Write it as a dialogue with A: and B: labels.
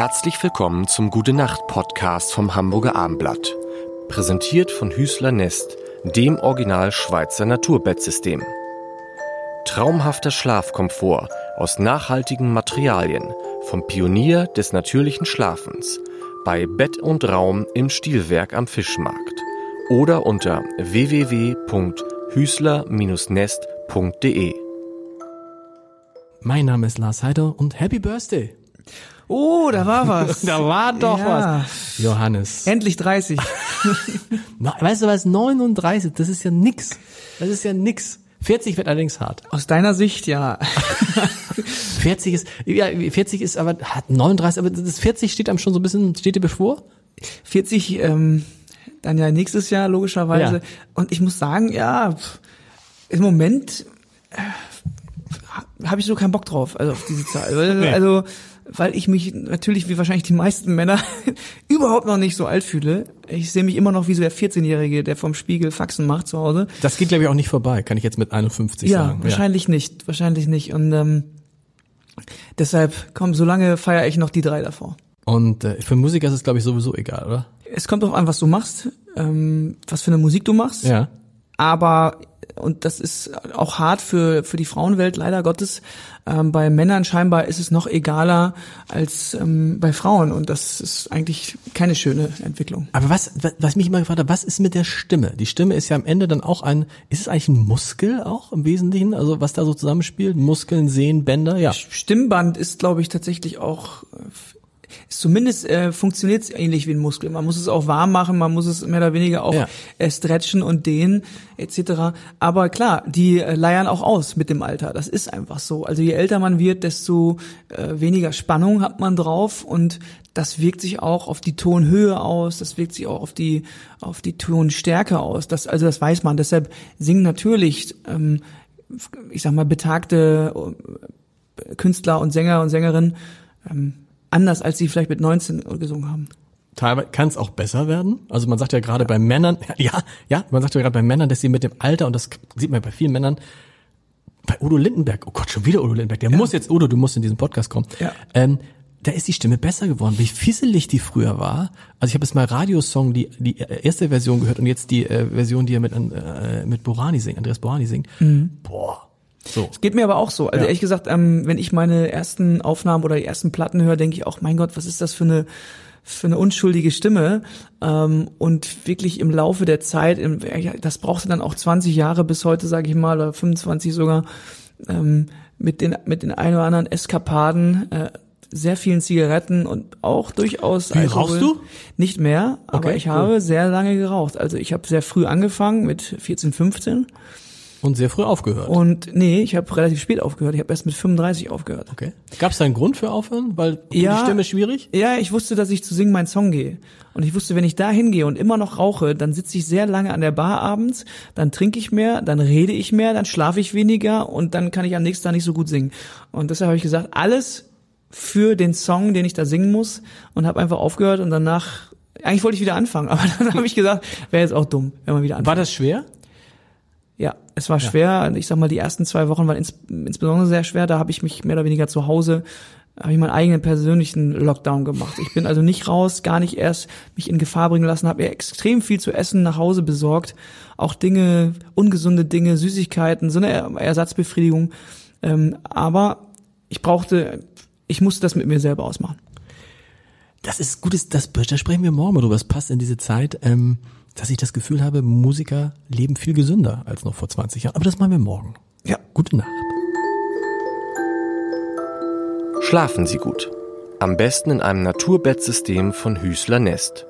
A: Herzlich willkommen zum Gute Nacht Podcast vom Hamburger Armblatt. Präsentiert von Hüßler Nest, dem Original Schweizer Naturbettsystem. Traumhafter Schlafkomfort aus nachhaltigen Materialien vom Pionier des natürlichen Schlafens bei Bett und Raum im Stilwerk am Fischmarkt oder unter www.hüßler-nest.de.
B: Mein Name ist Lars Heider und Happy Birthday.
C: Oh, da war was.
B: Da war doch
C: Ja.
B: was. Johannes.
C: Endlich 30.
B: Na, Weißt du was? 39, das ist ja nix. Das ist ja nix. 40 wird allerdings hart.
C: Aus deiner Sicht, ja.
B: 40 ist, ja, 40 ist aber, hat 39, aber das 40 steht einem schon so ein bisschen, steht dir bevor?
C: 40, ähm, dann ja nächstes Jahr logischerweise.
B: Ja.
C: Und ich muss sagen, ja, im Moment äh, habe ich so keinen Bock drauf, also auf diese Zahl. Also, also weil ich mich natürlich wie wahrscheinlich die meisten Männer überhaupt noch nicht so alt fühle. Ich sehe mich immer noch wie so der 14-Jährige, der vom Spiegel Faxen macht zu Hause.
B: Das geht, glaube ich, auch nicht vorbei, kann ich jetzt mit 51
C: Ja,
B: sagen.
C: wahrscheinlich nicht, wahrscheinlich nicht. Und ähm, deshalb, komm, solange feiere ich noch die drei davor.
B: Und äh, für Musiker ist es, glaube ich, sowieso egal, oder?
C: Es kommt drauf an, was du machst, ähm, was für eine Musik du machst.
B: Ja.
C: Aber und das ist auch hart für für die Frauenwelt leider Gottes. Ähm, bei Männern scheinbar ist es noch egaler als ähm, bei Frauen und das ist eigentlich keine schöne Entwicklung.
B: Aber was, was- mich immer gefragt hat, was ist mit der Stimme? Die Stimme ist ja am Ende dann auch ein, ist es eigentlich ein Muskel auch im Wesentlichen? Also was da so zusammenspielt? Muskeln, Sehnen, Bänder? Ja.
C: Stimmband ist, glaube ich, tatsächlich auch äh, zumindest äh, funktioniert es ähnlich wie ein Muskel. Man muss es auch warm machen, man muss es mehr oder weniger auch
B: Ja.
C: äh, stretchen und dehnen etc. Aber klar, die äh, leiern auch aus mit dem Alter. Das ist einfach so. Also je älter man wird, desto äh, weniger Spannung hat man drauf und das wirkt sich auch auf die Tonhöhe aus. Das wirkt sich auch auf die auf die Tonstärke aus. Das also das weiß man. Deshalb singen natürlich ähm, ich sag mal betagte äh, Künstler und Sänger und Sängerinnen ähm, anders, als sie vielleicht mit 19 gesungen haben.
B: Teilweise kann es auch besser werden. Also man sagt ja gerade bei Männern, ja, ja, man sagt ja gerade bei Männern, dass sie mit dem Alter, und das sieht man ja bei vielen Männern, bei Udo Lindenberg, oh Gott, schon wieder Udo Lindenberg, der muss jetzt, Udo, du musst in diesen Podcast kommen.
C: Ja.
B: Ähm, da ist die Stimme besser geworden, wie fisselig die früher war. Also ich habe jetzt mal Radiosong, die, die erste Version gehört und jetzt die äh, Version, die er mit, äh, mit Borani singt, Andreas Borani singt. Boah. So.
C: Es geht mir aber auch so. Also
B: Ja.
C: ehrlich gesagt, ähm, wenn ich meine ersten Aufnahmen oder die ersten Platten höre, denke ich auch, mein Gott, was ist das für eine für eine unschuldige Stimme ähm, und wirklich im Laufe der Zeit, im, ja, das brauchte dann auch 20 Jahre bis heute, sage ich mal, oder 25 sogar, ähm, mit den mit den ein oder anderen Eskapaden, äh, sehr vielen Zigaretten und auch durchaus
B: Wie, rauchst du?
C: Nicht mehr, aber
B: Okay,
C: ich
B: cool.
C: habe sehr lange geraucht. Also ich habe sehr früh angefangen mit 14, 15
B: Und sehr früh aufgehört.
C: und nee, ich habe relativ spät aufgehört. Ich habe erst mit 35 aufgehört.
B: okay. Gab es da einen Grund für aufhören? Weil
C: Ja.
B: die Stimme schwierig?
C: Ja, ich wusste, dass ich zu singen meinen Song gehe. Und ich wusste, wenn ich da hingehe und immer noch rauche, dann sitze ich sehr lange an der Bar abends, dann trinke ich mehr, dann rede ich mehr, dann schlafe ich weniger und dann kann ich am nächsten Tag nicht so gut singen. Und deshalb habe ich gesagt, alles für den Song, den ich da singen muss und habe einfach aufgehört und danach, eigentlich wollte ich wieder anfangen, aber dann habe ich gesagt, wäre jetzt auch dumm, wenn man wieder anfängt.
B: War das schwer?
C: Ja, es war schwer. Ich sag mal, die ersten zwei Wochen waren ins, insbesondere sehr schwer. Da habe ich mich mehr oder weniger zu Hause, habe ich meinen eigenen persönlichen Lockdown gemacht. Ich bin also nicht raus, gar nicht erst mich in Gefahr bringen lassen, habe mir extrem viel zu essen nach Hause besorgt. Auch Dinge, ungesunde Dinge, Süßigkeiten, so eine Er- Ersatzbefriedigung. Ähm, aber ich brauchte, ich musste das mit mir selber ausmachen.
B: Das ist gutes, das, da sprechen wir morgen mal drüber. Das passt in diese Zeit, ähm, dass ich das Gefühl habe, Musiker leben viel gesünder als noch vor 20 Jahren. Aber das machen wir morgen.
C: Ja.
B: Gute Nacht.
A: Schlafen Sie gut. Am besten in einem Naturbettsystem von Hüßler Nest.